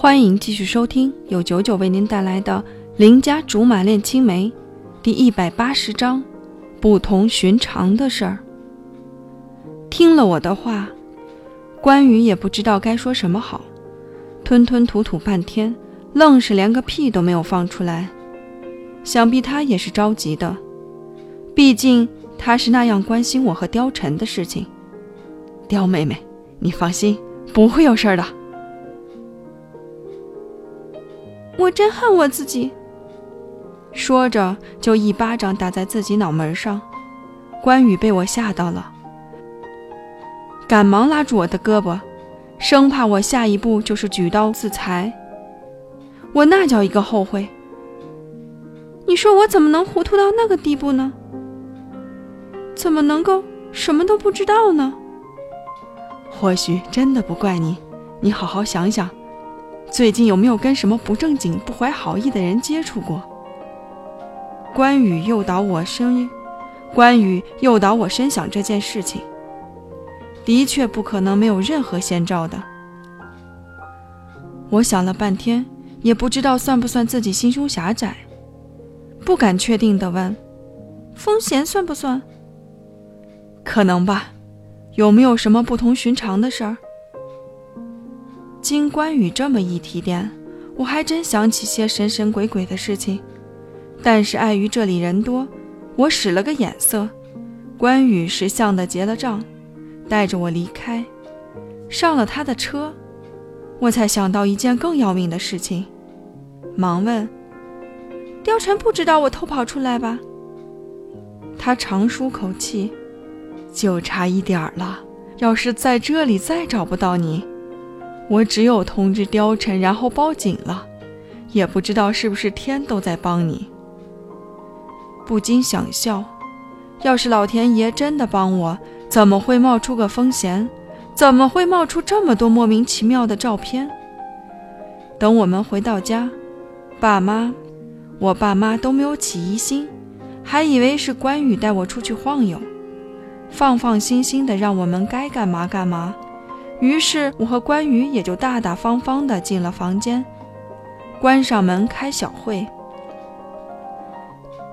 欢迎继续收听由九九为您带来的《邻家竹马恋青梅》第一百八十章：不同寻常的事儿。听了我的话，关羽也不知道该说什么好，吞吞吐吐半天，愣是连个屁都没有放出来。想必他也是着急的，毕竟他是那样关心我和貂蝉的事情。貂妹妹，你放心，不会有事儿的。我真恨我自己。说着，就一巴掌打在自己脑门上。关羽被我吓到了，赶忙拉住我的胳膊，生怕我下一步就是举刀自裁。我那叫一个后悔。你说我怎么能糊涂到那个地步呢？怎么能够什么都不知道呢？或许真的不怪你，你好好想想。最近有没有跟什么不正经、不怀好意的人接触过？关羽诱导我深，关羽诱导我深想这件事情，的确不可能没有任何先兆的。我想了半天，也不知道算不算自己心胸狭窄，不敢确定的问：“风贤算不算？”可能吧。有没有什么不同寻常的事儿？经关羽这么一提点，我还真想起些神神鬼鬼的事情，但是碍于这里人多，我使了个眼色，关羽识相的结了账，带着我离开，上了他的车，我才想到一件更要命的事情，忙问：“貂蝉不知道我偷跑出来吧？”他长舒口气，就差一点儿了，要是在这里再找不到你。我只有通知貂蝉，然后报警了，也不知道是不是天都在帮你。不禁想笑，要是老天爷真的帮我，怎么会冒出个风贤？怎么会冒出这么多莫名其妙的照片？等我们回到家，爸妈，我爸妈都没有起疑心，还以为是关羽带我出去晃悠，放放心心的让我们该干嘛干嘛。于是我和关羽也就大大方方地进了房间，关上门开小会。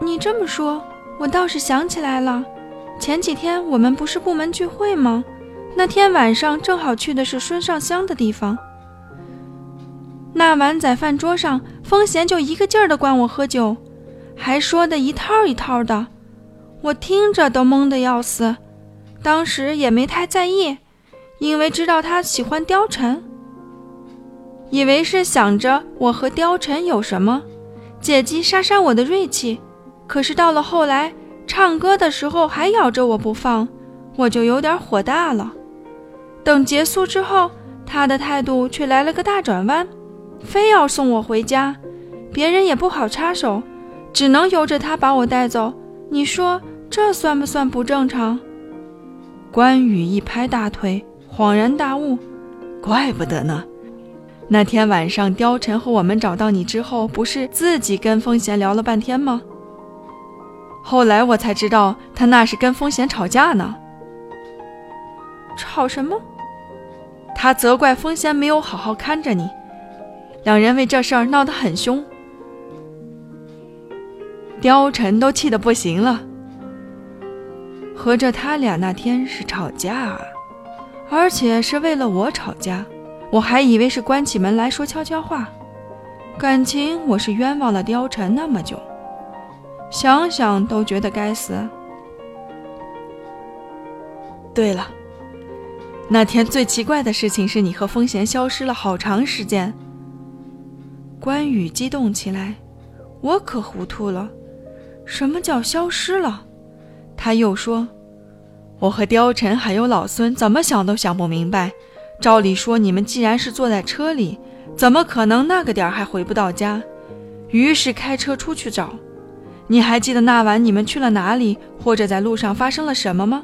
你这么说，我倒是想起来了，前几天我们不是部门聚会吗？那天晚上正好去的是孙尚香的地方。那晚在饭桌上，风贤就一个劲儿地灌我喝酒，还说的一套一套的，我听着都懵得要死，当时也没太在意。因为知道他喜欢貂蝉，以为是想着我和貂蝉有什么，借机杀杀我的锐气。可是到了后来，唱歌的时候还咬着我不放，我就有点火大了。等结束之后，他的态度却来了个大转弯，非要送我回家，别人也不好插手，只能由着他把我带走。你说这算不算不正常？关羽一拍大腿。恍然大悟，怪不得呢。那天晚上，貂蝉和我们找到你之后，不是自己跟风贤聊了半天吗？后来我才知道，他那是跟风贤吵架呢。吵什么？他责怪风贤没有好好看着你，两人为这事儿闹得很凶。貂蝉都气得不行了，合着他俩那天是吵架啊？而且是为了我吵架，我还以为是关起门来说悄悄话。感情我是冤枉了貂蝉那么久，想想都觉得该死。对了，那天最奇怪的事情是你和风贤消失了好长时间。关羽激动起来，我可糊涂了，什么叫消失了？他又说。我和貂蝉还有老孙怎么想都想不明白。照理说，你们既然是坐在车里，怎么可能那个点儿还回不到家？于是开车出去找。你还记得那晚你们去了哪里，或者在路上发生了什么吗？